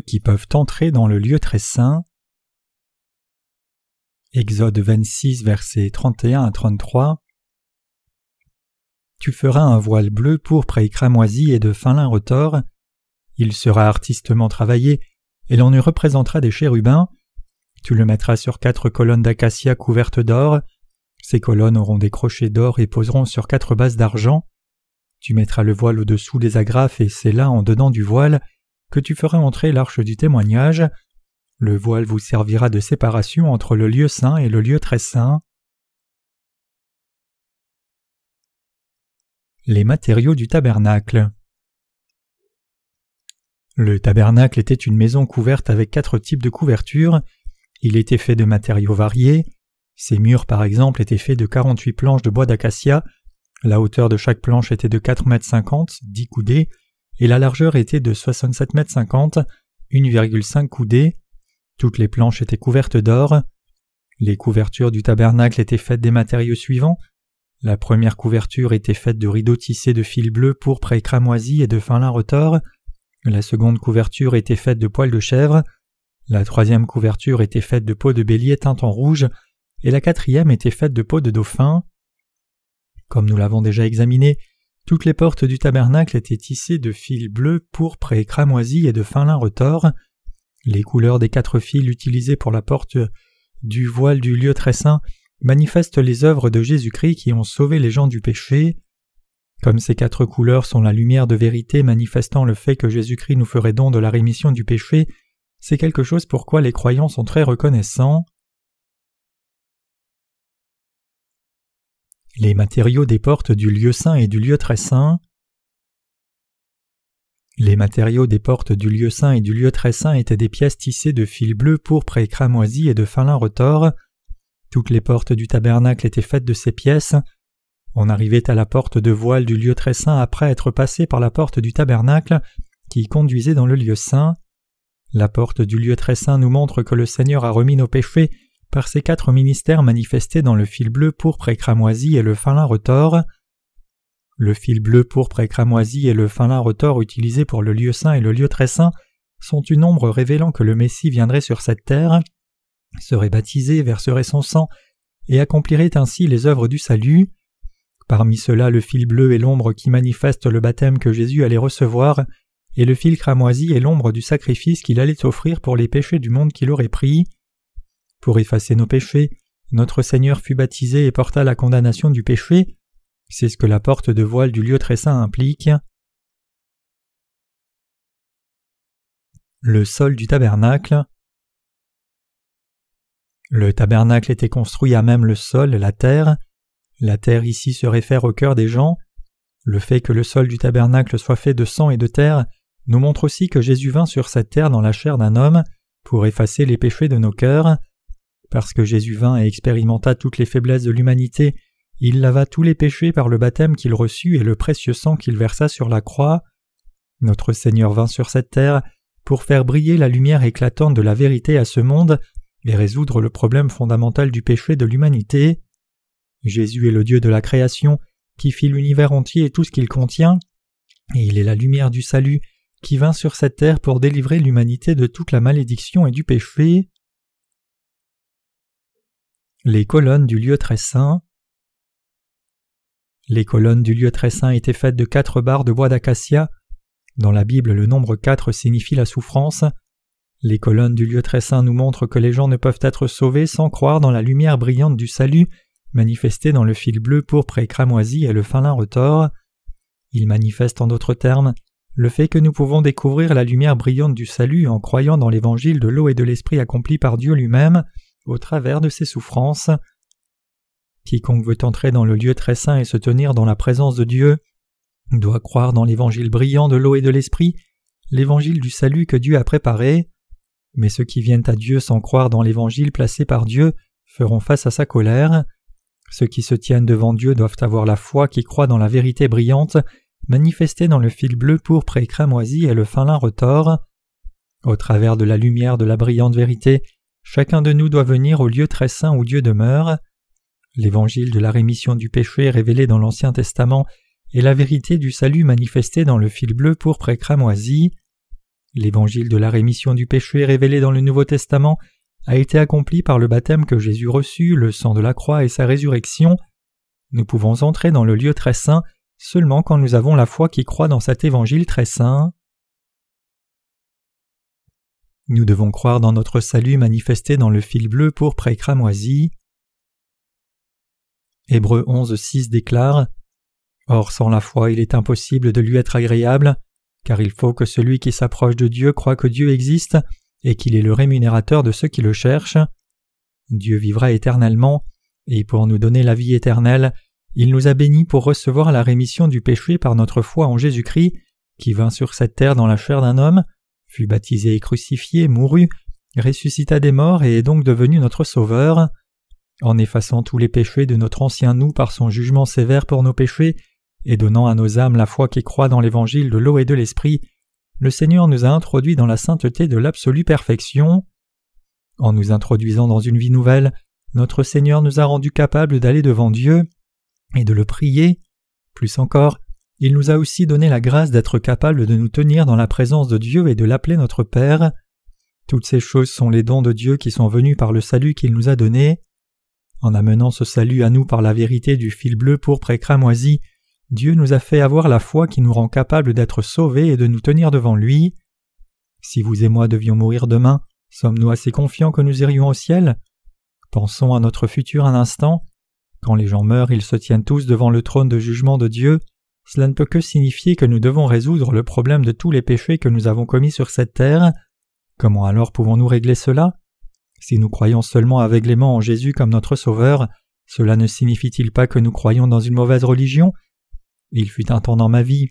qui peuvent entrer dans le lieu très saint. Exode 26, versets 31 à 33. Tu feras un voile bleu, pourpre et cramoisi et de fin lin retors. Il sera artistement travaillé, et l'on y représentera des chérubins. Tu le mettras sur quatre colonnes d'acacia couvertes d'or. Ces colonnes auront des crochets d'or et poseront sur quatre bases d'argent. Tu mettras le voile au-dessous des agrafes et c'est là, en dedans du voile, que tu feras entrer l'arche du témoignage. Le voile vous servira de séparation entre le lieu saint et le lieu très saint. Les matériaux du tabernacle. Le tabernacle était une maison couverte avec quatre types de couvertures. Il était fait de matériaux variés. Ses murs, par exemple, étaient faits de 48 planches de bois d'acacia. La hauteur de chaque planche était de 4 mètres 50, 10 coudées, et la largeur était de 67 mètres 50, 1,5 coudées. Toutes les planches étaient couvertes d'or. Les couvertures du tabernacle étaient faites des matériaux suivants la première couverture était faite de rideaux tissés de fil bleu, pourpre et cramoisi et de fin lin retors. La seconde couverture était faite de poils de chèvre. La troisième couverture était faite de peau de bélier teinte en rouge. Et la quatrième était faite de peau de dauphin. Comme nous l'avons déjà examiné, toutes les portes du tabernacle étaient tissées de fil bleu, pourpre et cramoisi et de fin lin retors. Les couleurs des quatre fils utilisées pour la porte du voile du lieu très saint manifeste les œuvres de Jésus-Christ qui ont sauvé les gens du péché. Comme ces quatre couleurs sont la lumière de vérité manifestant le fait que Jésus-Christ nous ferait don de la rémission du péché, c'est quelque chose pour quoi les croyants sont très reconnaissants. Les matériaux des portes du lieu saint et du lieu très saint. Les matériaux des portes du lieu saint et du lieu très saint étaient des pièces tissées de fil bleu, pourpre et cramoisi et de fin lin retors. Toutes les portes du tabernacle étaient faites de ces pièces. On arrivait à la porte de voile du lieu très saint après être passé par la porte du tabernacle qui conduisait dans le lieu saint. La porte du lieu très saint nous montre que le Seigneur a remis nos péchés par ces quatre ministères manifestés dans le fil bleu pourpre et cramoisi et le fin lin retors. Le fil bleu pourpre et cramoisi et le fin lin retors utilisés pour le lieu saint et le lieu très saint sont une ombre révélant que le Messie viendrait sur cette terre serait baptisé, verserait son sang, et accomplirait ainsi les œuvres du salut. Parmi ceux-là, le fil bleu est l'ombre qui manifeste le baptême que Jésus allait recevoir, et le fil cramoisi est l'ombre du sacrifice qu'il allait offrir pour les péchés du monde qu'il aurait pris. Pour effacer nos péchés, notre Seigneur fut baptisé et porta la condamnation du péché. C'est ce que la porte de voile du lieu très saint implique. Le sol du tabernacle. Le tabernacle était construit à même le sol, la terre. La terre ici se réfère au cœur des gens. Le fait que le sol du tabernacle soit fait de sang et de terre nous montre aussi que Jésus vint sur cette terre dans la chair d'un homme pour effacer les péchés de nos cœurs. Parce que Jésus vint et expérimenta toutes les faiblesses de l'humanité, il lava tous les péchés par le baptême qu'il reçut et le précieux sang qu'il versa sur la croix. Notre Seigneur vint sur cette terre pour faire briller la lumière éclatante de la vérité à ce monde et résoudre le problème fondamental du péché de l'humanité. Jésus est le Dieu de la création qui fit l'univers entier et tout ce qu'il contient, et il est la lumière du salut qui vint sur cette terre pour délivrer l'humanité de toute la malédiction et du péché. Les colonnes du lieu très saint. Les colonnes du lieu très saint étaient faites de quatre barres de bois d'acacia. Dans la Bible, le nombre quatre signifie la souffrance. Les colonnes du lieu très saint nous montrent que les gens ne peuvent être sauvés sans croire dans la lumière brillante du salut manifestée dans le fil bleu pourpre et cramoisi et le fin lin retors. Il manifeste en d'autres termes le fait que nous pouvons découvrir la lumière brillante du salut en croyant dans l'évangile de l'eau et de l'esprit accompli par Dieu lui-même au travers de ses souffrances. Quiconque veut entrer dans le lieu très saint et se tenir dans la présence de Dieu doit croire dans l'évangile brillant de l'eau et de l'esprit, l'évangile du salut que Dieu a préparé. Mais ceux qui viennent à Dieu sans croire dans l'Évangile placé par Dieu feront face à sa colère. Ceux qui se tiennent devant Dieu doivent avoir la foi qui croit dans la vérité brillante, manifestée dans le fil bleu pourpre et cramoisi et le fin lin retors. Au travers de la lumière de la brillante vérité, chacun de nous doit venir au lieu très saint où Dieu demeure. L'évangile de la rémission du péché révélé dans l'Ancien Testament est la vérité du salut manifestée dans le fil bleu pourpre et cramoisi. L'évangile de la rémission du péché révélé dans le Nouveau Testament a été accompli par le baptême que Jésus reçut, le sang de la croix et sa résurrection. Nous pouvons entrer dans le lieu très saint seulement quand nous avons la foi qui croit dans cet évangile très saint. Nous devons croire dans notre salut manifesté dans le fil bleu pour et cramoisi. Hébreux 11.6 déclare Or sans la foi il est impossible de lui être agréable, car il faut que celui qui s'approche de Dieu croit que Dieu existe et qu'il est le rémunérateur de ceux qui le cherchent. Dieu vivra éternellement, et pour nous donner la vie éternelle, il nous a bénis pour recevoir la rémission du péché par notre foi en Jésus-Christ, qui vint sur cette terre dans la chair d'un homme, fut baptisé et crucifié, mourut, ressuscita des morts et est donc devenu notre Sauveur. En effaçant tous les péchés de notre ancien nous par son jugement sévère pour nos péchés, et donnant à nos âmes la foi qui croit dans l'évangile de l'eau et de l'esprit, le Seigneur nous a introduits dans la sainteté de l'absolue perfection. En nous introduisant dans une vie nouvelle, notre Seigneur nous a rendus capables d'aller devant Dieu et de le prier. Plus encore, il nous a aussi donné la grâce d'être capables de nous tenir dans la présence de Dieu et de l'appeler notre Père. Toutes ces choses sont les dons de Dieu qui sont venus par le salut qu'il nous a donné. En amenant ce salut à nous par la vérité du fil bleu pourpre et cramoisi, Dieu nous a fait avoir la foi qui nous rend capables d'être sauvés et de nous tenir devant lui. Si vous et moi devions mourir demain, sommes-nous assez confiants que nous irions au ciel? Pensons à notre futur un instant. Quand les gens meurent, ils se tiennent tous devant le trône de jugement de Dieu. Cela ne peut que signifier que nous devons résoudre le problème de tous les péchés que nous avons commis sur cette terre. Comment alors pouvons-nous régler cela? Si nous croyons seulement aveuglément en Jésus comme notre Sauveur, cela ne signifie-t-il pas que nous croyons dans une mauvaise religion? Il fut un temps dans ma vie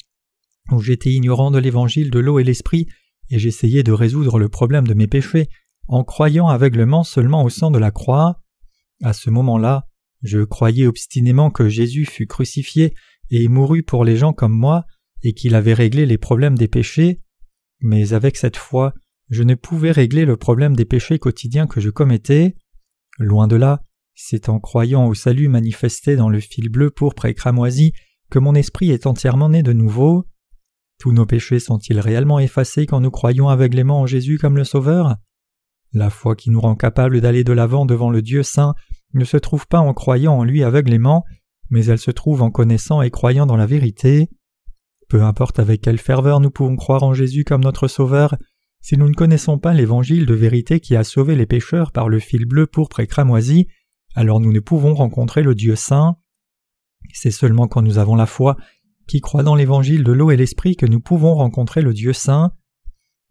où j'étais ignorant de l'évangile de l'eau et l'esprit, et j'essayais de résoudre le problème de mes péchés en croyant aveuglément seulement au sang de la croix. À ce moment-là, je croyais obstinément que Jésus fut crucifié et mourut pour les gens comme moi, et qu'il avait réglé les problèmes des péchés, mais avec cette foi, je ne pouvais régler le problème des péchés quotidiens que je commettais. Loin de là, c'est en croyant au salut manifesté dans le fil bleu pourpre et cramoisi que mon esprit est entièrement né de nouveau. Tous nos péchés sont-ils réellement effacés quand nous croyons aveuglément en Jésus comme le Sauveur? La foi qui nous rend capables d'aller de l'avant devant le Dieu saint ne se trouve pas en croyant en lui aveuglément, mais elle se trouve en connaissant et croyant dans la vérité. Peu importe avec quelle ferveur nous pouvons croire en Jésus comme notre Sauveur, si nous ne connaissons pas l'évangile de vérité qui a sauvé les pécheurs par le fil bleu pourpre et cramoisi, alors nous ne pouvons rencontrer le Dieu saint. C'est seulement quand nous avons la foi qui croit dans l'évangile de l'eau et l'esprit que nous pouvons rencontrer le Dieu saint.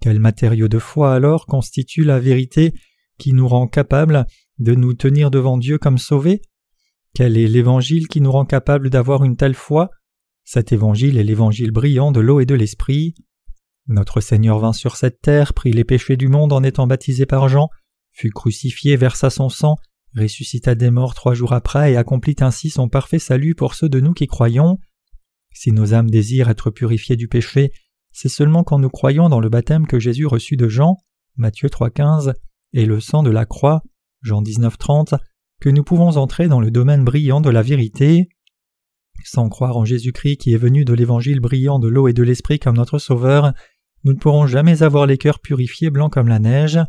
Quel matériau de foi alors constitue la vérité qui nous rend capables de nous tenir devant Dieu comme sauvés? Quel est l'évangile qui nous rend capables d'avoir une telle foi? Cet évangile est l'évangile brillant de l'eau et de l'esprit. Notre Seigneur vint sur cette terre, prit les péchés du monde en étant baptisé par Jean, fut crucifié, versa son sang, ressuscita des morts trois jours après et accomplit ainsi son parfait salut pour ceux de nous qui croyons. Si nos âmes désirent être purifiées du péché, c'est seulement quand nous croyons dans le baptême que Jésus reçut de Jean, Matthieu 3,15, et le sang de la croix, Jean 19.30, que nous pouvons entrer dans le domaine brillant de la vérité. Sans croire en Jésus-Christ qui est venu de l'évangile brillant de l'eau et de l'esprit comme notre Sauveur, nous ne pourrons jamais avoir les cœurs purifiés blancs comme la neige.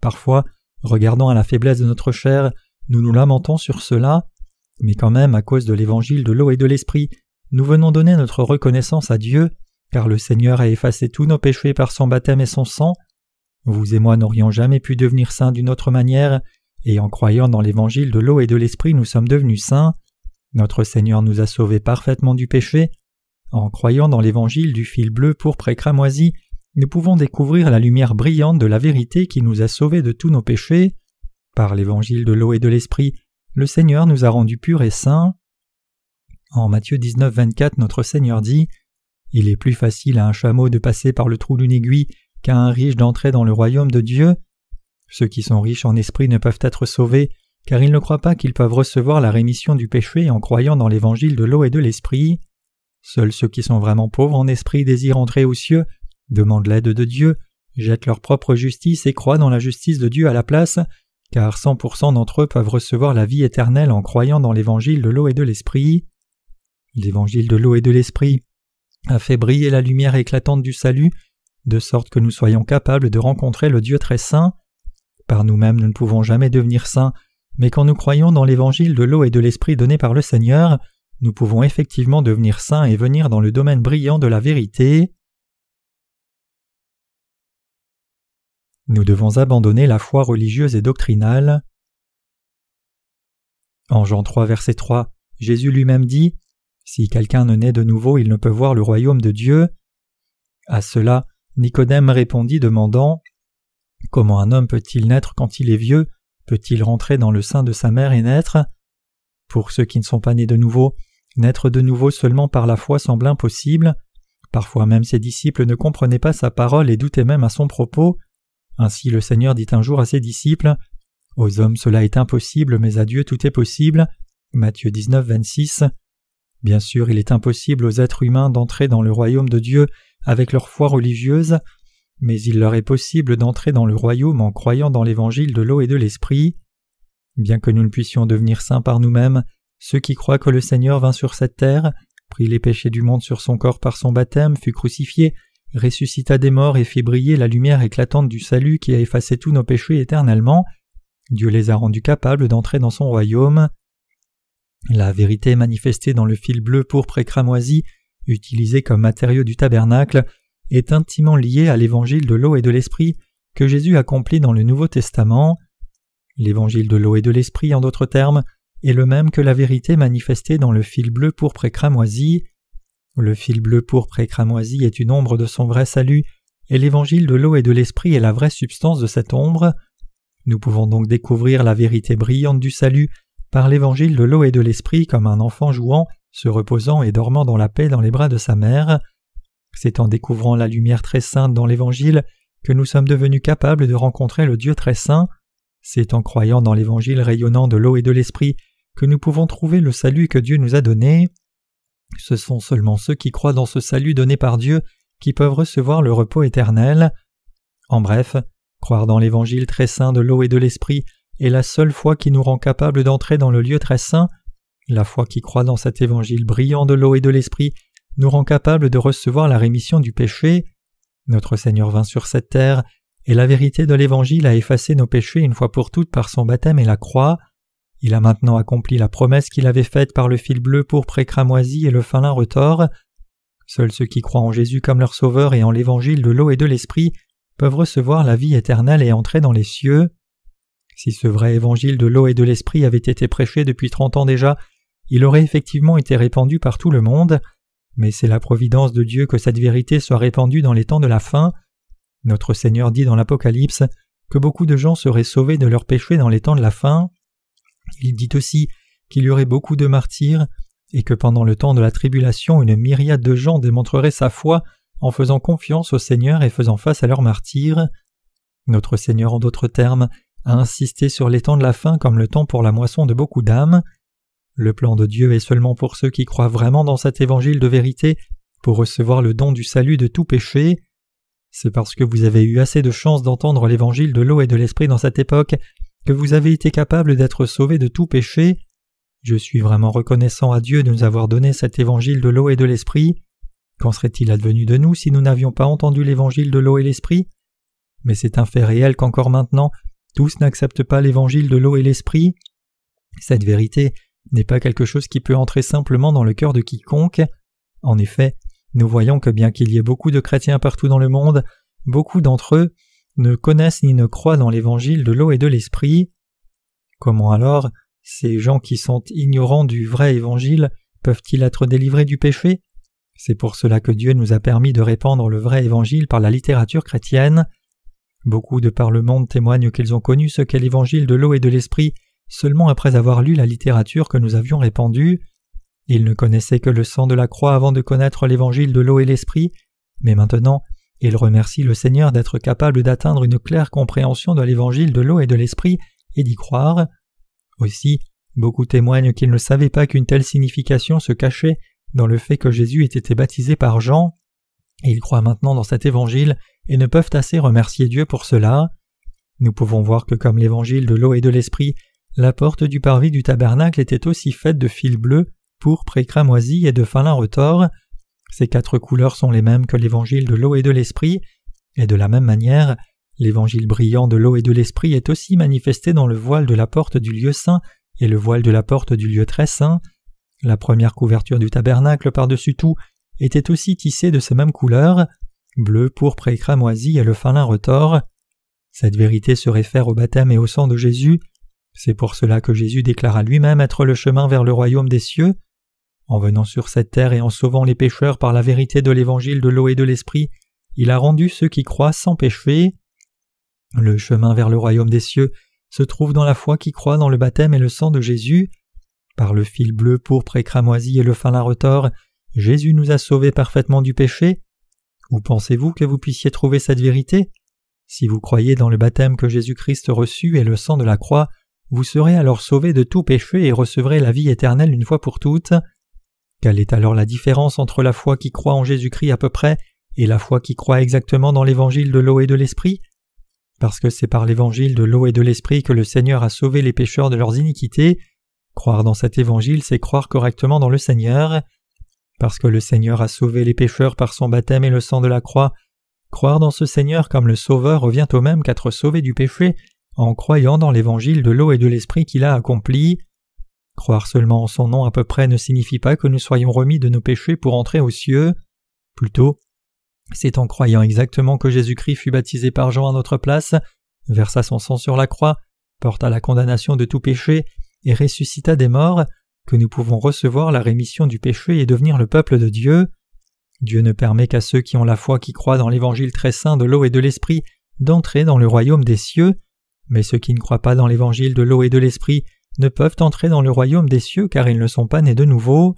Parfois, regardant à la faiblesse de notre chair, nous nous lamentons sur cela, mais quand même, à cause de l'évangile de l'eau et de l'esprit, nous venons donner notre reconnaissance à Dieu, car le Seigneur a effacé tous nos péchés par son baptême et son sang, vous et moi n'aurions jamais pu devenir saints d'une autre manière, et en croyant dans l'évangile de l'eau et de l'esprit nous sommes devenus saints. Notre Seigneur nous a sauvés parfaitement du péché. En croyant dans l'évangile du fil bleu pourpre et cramoisi, nous pouvons découvrir la lumière brillante de la vérité qui nous a sauvés de tous nos péchés. Par l'évangile de l'eau et de l'esprit, le Seigneur nous a rendus purs et saints. En Matthieu 19, 24, notre Seigneur dit Il est plus facile à un chameau de passer par le trou d'une aiguille qu'à un riche d'entrer dans le royaume de Dieu. Ceux qui sont riches en esprit ne peuvent être sauvés, car ils ne croient pas qu'ils peuvent recevoir la rémission du péché en croyant dans l'évangile de l'eau et de l'esprit. Seuls ceux qui sont vraiment pauvres en esprit désirent entrer aux cieux, demandent l'aide de Dieu, jettent leur propre justice et croient dans la justice de Dieu à la place, car 100% d'entre eux peuvent recevoir la vie éternelle en croyant dans l'évangile de l'eau et de l'esprit. L'évangile de l'eau et de l'esprit a fait briller la lumière éclatante du salut de sorte que nous soyons capables de rencontrer le Dieu très saint. Par nous-mêmes nous ne pouvons jamais devenir saints, mais quand nous croyons dans l'évangile de l'eau et de l'esprit donné par le Seigneur, nous pouvons effectivement devenir saints et venir dans le domaine brillant de la vérité. Nous devons abandonner la foi religieuse et doctrinale. En Jean 3 verset 3, Jésus lui-même dit Si quelqu'un ne naît de nouveau, il ne peut voir le royaume de Dieu. À cela, Nicodème répondit demandant Comment un homme peut-il naître quand il est vieux? Peut-il rentrer dans le sein de sa mère et naître? Pour ceux qui ne sont pas nés de nouveau, naître de nouveau seulement par la foi semble impossible. Parfois même ses disciples ne comprenaient pas sa parole et doutaient même à son propos. Ainsi le Seigneur dit un jour à ses disciples Aux hommes cela est impossible, mais à Dieu tout est possible. Matthieu 19, 26. Bien sûr, il est impossible aux êtres humains d'entrer dans le royaume de Dieu avec leur foi religieuse, mais il leur est possible d'entrer dans le royaume en croyant dans l'évangile de l'eau et de l'esprit. Bien que nous ne puissions devenir saints par nous-mêmes, ceux qui croient que le Seigneur vint sur cette terre, prit les péchés du monde sur son corps par son baptême, fut crucifié, ressuscita des morts et fit briller la lumière éclatante du salut qui a effacé tous nos péchés éternellement, Dieu les a rendus capables d'entrer dans son royaume. La vérité manifestée dans le fil bleu pourpre et cramoisi, utilisé comme matériau du tabernacle, est intimement liée à l'évangile de l'eau et de l'esprit que Jésus accomplit dans le Nouveau Testament. L'évangile de l'eau et de l'esprit, en d'autres termes, est le même que la vérité manifestée dans le fil bleu pourpre et cramoisi. Le fil bleu pourpre et cramoisi est une ombre de son vrai salut, et l'évangile de l'eau et de l'esprit est la vraie substance de cette ombre. Nous pouvons donc découvrir la vérité brillante du salut par l'évangile de l'eau et de l'esprit comme un enfant jouant, se reposant et dormant dans la paix dans les bras de sa mère. C'est en découvrant la lumière très sainte dans l'évangile que nous sommes devenus capables de rencontrer le Dieu très saint. C'est en croyant dans l'évangile rayonnant de l'eau et de l'esprit que nous pouvons trouver le salut que Dieu nous a donné. Ce sont seulement ceux qui croient dans ce salut donné par Dieu qui peuvent recevoir le repos éternel. En bref, croire dans l'évangile très saint de l'eau et de l'esprit est la seule foi qui nous rend capables d'entrer dans le lieu très saint. La foi qui croit dans cet évangile brillant de l'eau et de l'esprit nous rend capables de recevoir la rémission du péché. Notre Seigneur vint sur cette terre, et la vérité de l'Évangile a effacé nos péchés une fois pour toutes par son baptême et la croix. Il a maintenant accompli la promesse qu'il avait faite par le fil bleu pour cramoisi et le fin lin retors. Seuls ceux qui croient en Jésus comme leur Sauveur et en l'Évangile de l'eau et de l'Esprit peuvent recevoir la vie éternelle et entrer dans les cieux. Si ce vrai évangile de l'eau et de l'esprit avait été prêché depuis trente ans déjà, il aurait effectivement été répandu par tout le monde, mais c'est la providence de Dieu que cette vérité soit répandue dans les temps de la fin. Notre Seigneur dit dans l'Apocalypse que beaucoup de gens seraient sauvés de leurs péchés dans les temps de la fin. Il dit aussi qu'il y aurait beaucoup de martyrs et que pendant le temps de la tribulation une myriade de gens démontreraient sa foi en faisant confiance au Seigneur et faisant face à leurs martyrs. Notre Seigneur en d'autres termes a insisté sur les temps de la fin comme le temps pour la moisson de beaucoup d'âmes. Le plan de Dieu est seulement pour ceux qui croient vraiment dans cet évangile de vérité pour recevoir le don du salut de tout péché. C'est parce que vous avez eu assez de chance d'entendre l'évangile de l'eau et de l'esprit dans cette époque que vous avez été capable d'être sauvés de tout péché. Je suis vraiment reconnaissant à Dieu de nous avoir donné cet évangile de l'eau et de l'esprit. Qu'en serait-il advenu de nous si nous n'avions pas entendu l'évangile de l'eau et l'esprit? Mais c'est un fait réel qu'encore maintenant, tous n'acceptent pas l'évangile de l'eau et l'esprit. Cette vérité n'est pas quelque chose qui peut entrer simplement dans le cœur de quiconque. En effet, nous voyons que bien qu'il y ait beaucoup de chrétiens partout dans le monde, beaucoup d'entre eux ne connaissent ni ne croient dans l'évangile de l'eau et de l'esprit. Comment alors ces gens qui sont ignorants du vrai évangile peuvent-ils être délivrés du péché? C'est pour cela que Dieu nous a permis de répandre le vrai évangile par la littérature chrétienne. Beaucoup de par le monde témoignent qu'ils ont connu ce qu'est l'évangile de l'eau et de l'esprit seulement après avoir lu la littérature que nous avions répandue. Ils ne connaissaient que le sang de la croix avant de connaître l'évangile de l'eau et l'esprit, mais maintenant ils remercient le Seigneur d'être capable d'atteindre une claire compréhension de l'évangile de l'eau et de l'esprit et d'y croire. Aussi, beaucoup témoignent qu'ils ne savaient pas qu'une telle signification se cachait dans le fait que Jésus ait été baptisé par Jean. Ils croient maintenant dans cet évangile et ne peuvent assez remercier Dieu pour cela. Nous pouvons voir que comme l'évangile de l'eau et de l'esprit la porte du parvis du tabernacle était aussi faite de fils bleus, pourpre et cramoisi et de fin lin retors. Ces quatre couleurs sont les mêmes que l'évangile de l'eau et de l'esprit. Et de la même manière, l'évangile brillant de l'eau et de l'esprit est aussi manifesté dans le voile de la porte du lieu saint et le voile de la porte du lieu très saint. La première couverture du tabernacle par-dessus tout était aussi tissée de ces mêmes couleurs, bleu, pourpre et cramoisi et le fin lin retors. Cette vérité se réfère au baptême et au sang de Jésus. C'est pour cela que Jésus déclara lui-même être le chemin vers le royaume des cieux. En venant sur cette terre et en sauvant les pécheurs par la vérité de l'évangile de l'eau et de l'esprit, il a rendu ceux qui croient sans péché. Le chemin vers le royaume des cieux se trouve dans la foi qui croit dans le baptême et le sang de Jésus. Par le fil bleu, pourpre et cramoisi et le fin retors, Jésus nous a sauvés parfaitement du péché. Où pensez-vous que vous puissiez trouver cette vérité? Si vous croyez dans le baptême que Jésus-Christ reçut et le sang de la croix, vous serez alors sauvés de tout péché et recevrez la vie éternelle une fois pour toutes. Quelle est alors la différence entre la foi qui croit en Jésus-Christ à peu près et la foi qui croit exactement dans l'évangile de l'eau et de l'esprit? Parce que c'est par l'évangile de l'eau et de l'esprit que le Seigneur a sauvé les pécheurs de leurs iniquités. Croire dans cet évangile, c'est croire correctement dans le Seigneur. Parce que le Seigneur a sauvé les pécheurs par son baptême et le sang de la croix, croire dans ce Seigneur comme le Sauveur revient au même qu'être sauvé du péché en croyant dans l'évangile de l'eau et de l'esprit qu'il a accompli. Croire seulement en son nom à peu près ne signifie pas que nous soyons remis de nos péchés pour entrer aux cieux. Plutôt, c'est en croyant exactement que Jésus-Christ fut baptisé par Jean à notre place, versa son sang sur la croix, porta la condamnation de tout péché et ressuscita des morts, que nous pouvons recevoir la rémission du péché et devenir le peuple de Dieu. Dieu ne permet qu'à ceux qui ont la foi qui croient dans l'évangile très saint de l'eau et de l'esprit d'entrer dans le royaume des cieux, mais ceux qui ne croient pas dans l'évangile de l'eau et de l'esprit ne peuvent entrer dans le royaume des cieux car ils ne sont pas nés de nouveau.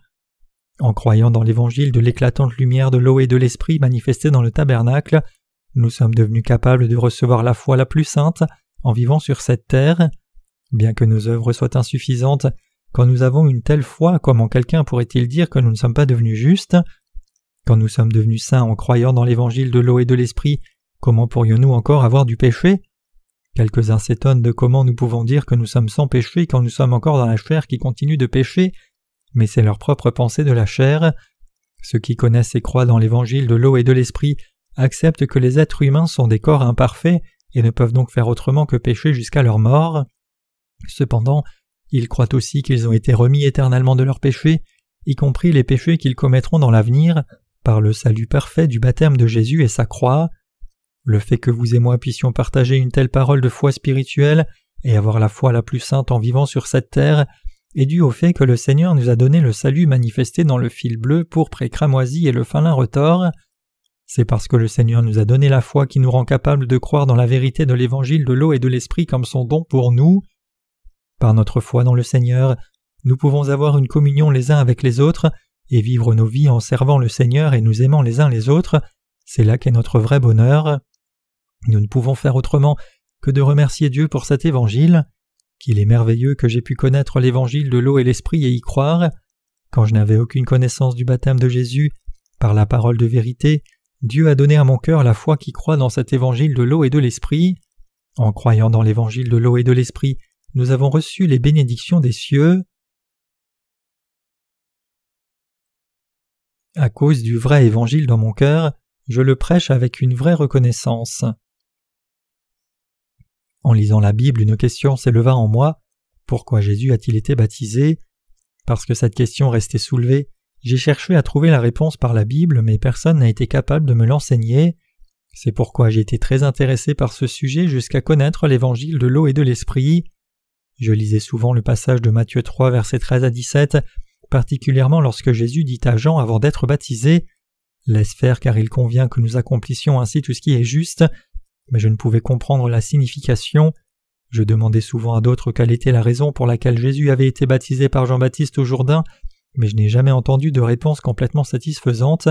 En croyant dans l'évangile de l'éclatante lumière de l'eau et de l'esprit manifestée dans le tabernacle, nous sommes devenus capables de recevoir la foi la plus sainte en vivant sur cette terre. Bien que nos œuvres soient insuffisantes, quand nous avons une telle foi, comment quelqu'un pourrait-il dire que nous ne sommes pas devenus justes? Quand nous sommes devenus saints en croyant dans l'évangile de l'eau et de l'esprit, comment pourrions-nous encore avoir du péché? Quelques-uns s'étonnent de comment nous pouvons dire que nous sommes sans péché quand nous sommes encore dans la chair qui continue de pécher, mais c'est leur propre pensée de la chair. Ceux qui connaissent et croient dans l'évangile de l'eau et de l'esprit acceptent que les êtres humains sont des corps imparfaits et ne peuvent donc faire autrement que pécher jusqu'à leur mort. Cependant, ils croient aussi qu'ils ont été remis éternellement de leurs péchés, y compris les péchés qu'ils commettront dans l'avenir, par le salut parfait du baptême de Jésus et sa croix. Le fait que vous et moi puissions partager une telle parole de foi spirituelle et avoir la foi la plus sainte en vivant sur cette terre est dû au fait que le Seigneur nous a donné le salut manifesté dans le fil bleu, pourpre et cramoisi et le fin lin retors. C'est parce que le Seigneur nous a donné la foi qui nous rend capables de croire dans la vérité de l'évangile de l'eau et de l'esprit comme son don pour nous. Par notre foi dans le Seigneur, nous pouvons avoir une communion les uns avec les autres et vivre nos vies en servant le Seigneur et nous aimant les uns les autres, c'est là qu'est notre vrai bonheur. Nous ne pouvons faire autrement que de remercier Dieu pour cet évangile, qu'il est merveilleux que j'ai pu connaître l'évangile de l'eau et l'esprit et y croire. Quand je n'avais aucune connaissance du baptême de Jésus, par la parole de vérité, Dieu a donné à mon cœur la foi qui croit dans cet évangile de l'eau et de l'esprit. En croyant dans l'évangile de l'eau et de l'esprit, nous avons reçu les bénédictions des cieux. À cause du vrai évangile dans mon cœur, je le prêche avec une vraie reconnaissance. En lisant la Bible, une question s'éleva en moi. Pourquoi Jésus a-t-il été baptisé? Parce que cette question restait soulevée, j'ai cherché à trouver la réponse par la Bible, mais personne n'a été capable de me l'enseigner. C'est pourquoi j'ai été très intéressé par ce sujet jusqu'à connaître l'évangile de l'eau et de l'esprit. Je lisais souvent le passage de Matthieu 3, versets 13 à 17, particulièrement lorsque Jésus dit à Jean avant d'être baptisé Laisse faire car il convient que nous accomplissions ainsi tout ce qui est juste, mais je ne pouvais comprendre la signification. Je demandais souvent à d'autres quelle était la raison pour laquelle Jésus avait été baptisé par Jean-Baptiste au Jourdain, mais je n'ai jamais entendu de réponse complètement satisfaisante.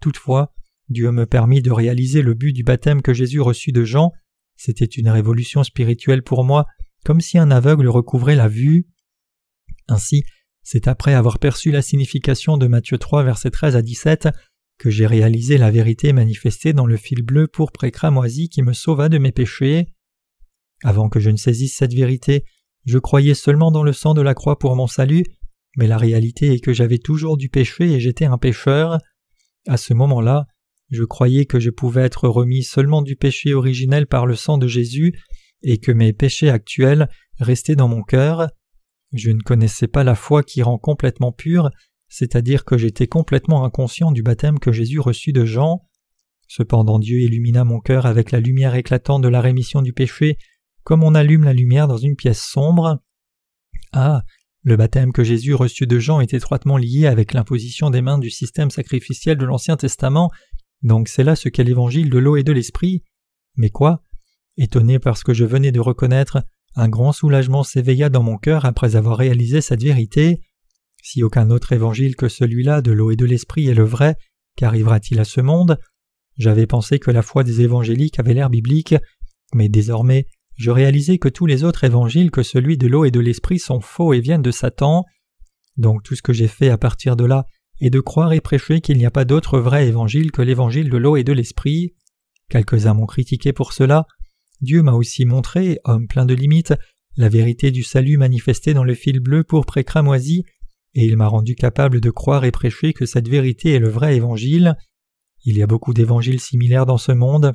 Toutefois, Dieu me permit de réaliser le but du baptême que Jésus reçut de Jean. C'était une révolution spirituelle pour moi, comme si un aveugle recouvrait la vue. Ainsi, c'est après avoir perçu la signification de Matthieu 3, versets 13 à 17, que j'ai réalisé la vérité manifestée dans le fil bleu pourpre et cramoisi qui me sauva de mes péchés. Avant que je ne saisisse cette vérité, je croyais seulement dans le sang de la croix pour mon salut, mais la réalité est que j'avais toujours du péché et j'étais un pécheur. À ce moment-là, Je croyais que je pouvais être remis seulement du péché originel par le sang de Jésus et que mes péchés actuels restaient dans mon cœur. Je ne connaissais pas la foi qui rend complètement pure, c'est-à-dire que j'étais complètement inconscient du baptême que Jésus reçut de Jean. Cependant Dieu illumina mon cœur avec la lumière éclatante de la rémission du péché, comme on allume la lumière dans une pièce sombre. Ah. Le baptême que Jésus reçut de Jean est étroitement lié avec l'imposition des mains du système sacrificiel de l'Ancien Testament, donc c'est là ce qu'est l'évangile de l'eau et de l'esprit. Mais quoi? Étonné parce que je venais de reconnaître, un grand soulagement s'éveilla dans mon cœur après avoir réalisé cette vérité. Si aucun autre évangile que celui-là de l'eau et de l'esprit est le vrai, qu'arrivera-t-il à ce monde? J'avais pensé que la foi des évangéliques avait l'air biblique, mais désormais je réalisais que tous les autres évangiles que celui de l'eau et de l'esprit sont faux et viennent de Satan. Donc tout ce que j'ai fait à partir de là est de croire et prêcher qu'il n'y a pas d'autre vrai évangile que l'évangile de l'eau et de l'esprit. Quelques-uns m'ont critiqué pour cela. Dieu m'a aussi montré, homme plein de limites, la vérité du salut manifestée dans le fil bleu pour cramoisi, et il m'a rendu capable de croire et prêcher que cette vérité est le vrai évangile. Il y a beaucoup d'évangiles similaires dans ce monde,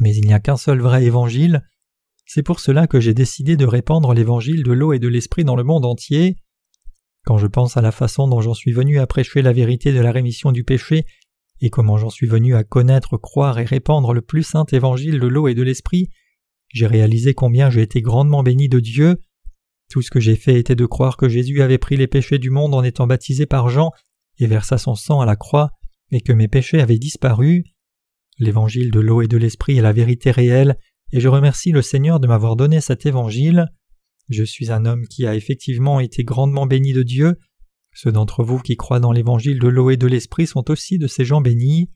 mais il n'y a qu'un seul vrai évangile, c'est pour cela que j'ai décidé de répandre l'évangile de l'eau et de l'esprit dans le monde entier. Quand je pense à la façon dont j'en suis venu à prêcher la vérité de la rémission du péché, et comment j'en suis venu à connaître, croire et répandre le plus saint évangile de l'eau et de l'esprit, j'ai réalisé combien j'ai été grandement béni de Dieu. Tout ce que j'ai fait était de croire que Jésus avait pris les péchés du monde en étant baptisé par Jean et versa son sang à la croix, et que mes péchés avaient disparu. L'évangile de l'eau et de l'esprit est la vérité réelle, et je remercie le Seigneur de m'avoir donné cet évangile. Je suis un homme qui a effectivement été grandement béni de Dieu. Ceux d'entre vous qui croient dans l'évangile de l'eau et de l'esprit sont aussi de ces gens bénis.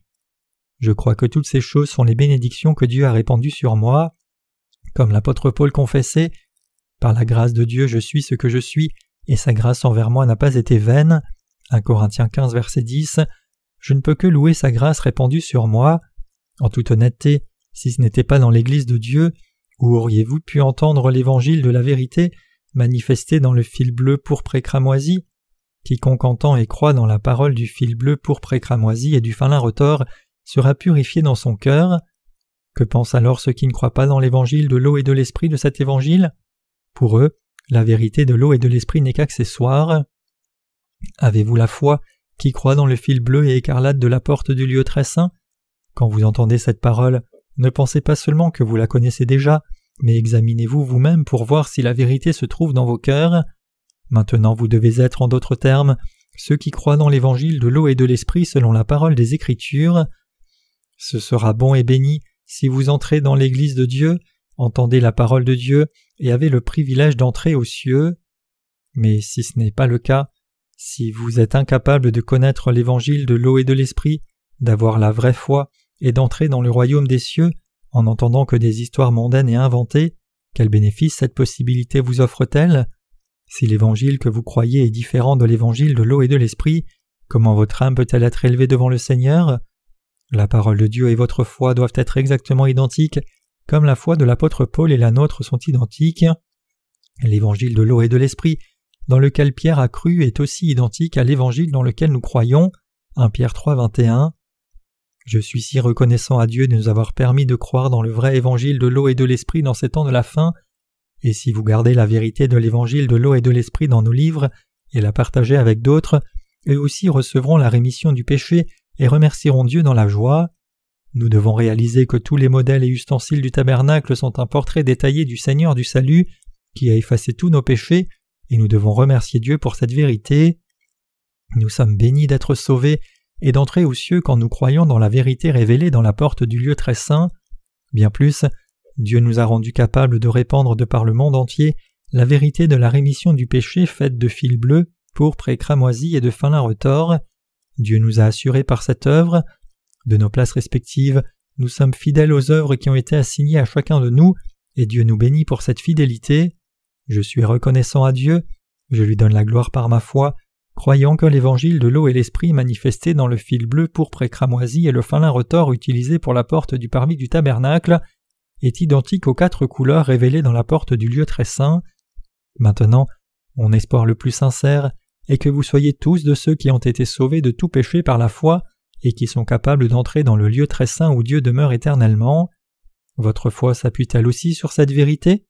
Je crois que toutes ces choses sont les bénédictions que Dieu a répandues sur moi. Comme l'apôtre Paul confessait, Par la grâce de Dieu je suis ce que je suis, et sa grâce envers moi n'a pas été vaine. 1 Corinthiens 15 verset 10. Je ne peux que louer sa grâce répandue sur moi. En toute honnêteté, si ce n'était pas dans l'Église de Dieu, où auriez-vous pu entendre l'évangile de la vérité manifesté dans le fil bleu pourpre cramoisi? Quiconque entend et croit dans la parole du fil bleu pourpre cramoisi et du fin lin retors sera purifié dans son cœur. Que pensent alors ceux qui ne croient pas dans l'évangile de l'eau et de l'esprit de cet évangile? Pour eux, la vérité de l'eau et de l'esprit n'est qu'accessoire. Avez-vous la foi qui croit dans le fil bleu et écarlate de la porte du lieu très saint? Quand vous entendez cette parole, ne pensez pas seulement que vous la connaissez déjà, mais examinez-vous vous-même pour voir si la vérité se trouve dans vos cœurs. Maintenant vous devez être, en d'autres termes, ceux qui croient dans l'évangile de l'eau et de l'esprit selon la parole des Écritures. Ce sera bon et béni si vous entrez dans l'Église de Dieu, entendez la parole de Dieu et avez le privilège d'entrer aux cieux. Mais si ce n'est pas le cas, si vous êtes incapable de connaître l'évangile de l'eau et de l'esprit, d'avoir la vraie foi et d'entrer dans le royaume des cieux en entendant que des histoires mondaines et inventées, quel bénéfice cette possibilité vous offre-t-elle? Si l'évangile que vous croyez est différent de l'évangile de l'eau et de l'esprit, comment votre âme peut-elle être élevée devant le Seigneur? La parole de Dieu et votre foi doivent être exactement identiques, comme la foi de l'apôtre Paul et la nôtre sont identiques. L'évangile de l'eau et de l'esprit, dans lequel Pierre a cru, est aussi identique à l'évangile dans lequel nous croyons. 1 Pierre 3, 21. Je suis si reconnaissant à Dieu de nous avoir permis de croire dans le vrai évangile de l'eau et de l'esprit dans ces temps de la fin, et si vous gardez la vérité de l'évangile de l'eau et de l'esprit dans nos livres et la partagez avec d'autres, eux aussi recevront la rémission du péché et remercieront Dieu dans la joie. Nous devons réaliser que tous les modèles et ustensiles du tabernacle sont un portrait détaillé du Seigneur du salut qui a effacé tous nos péchés, et nous devons remercier Dieu pour cette vérité. Nous sommes bénis d'être sauvés et d'entrer aux cieux quand nous croyons dans la vérité révélée dans la porte du lieu très saint. Bien plus, Dieu nous a rendus capables de répandre de par le monde entier la vérité de la rémission du péché faite de fil bleu, pourpre et cramoisi et de fin lin retors. Dieu nous a assurés par cette œuvre. De nos places respectives, nous sommes fidèles aux œuvres qui ont été assignées à chacun de nous, et Dieu nous bénit pour cette fidélité. Je suis reconnaissant à Dieu, je lui donne la gloire par ma foi, croyant que l'évangile de l'eau et l'esprit manifesté dans le fil bleu pourpre cramoisi et le fin lin retors utilisé pour la porte du parvis du tabernacle est identique aux quatre couleurs révélées dans la porte du lieu très saint. Maintenant, mon espoir le plus sincère est que vous soyez tous de ceux qui ont été sauvés de tout péché par la foi et qui sont capables d'entrer dans le lieu très saint où Dieu demeure éternellement. Votre foi s'appuie-t-elle aussi sur cette vérité?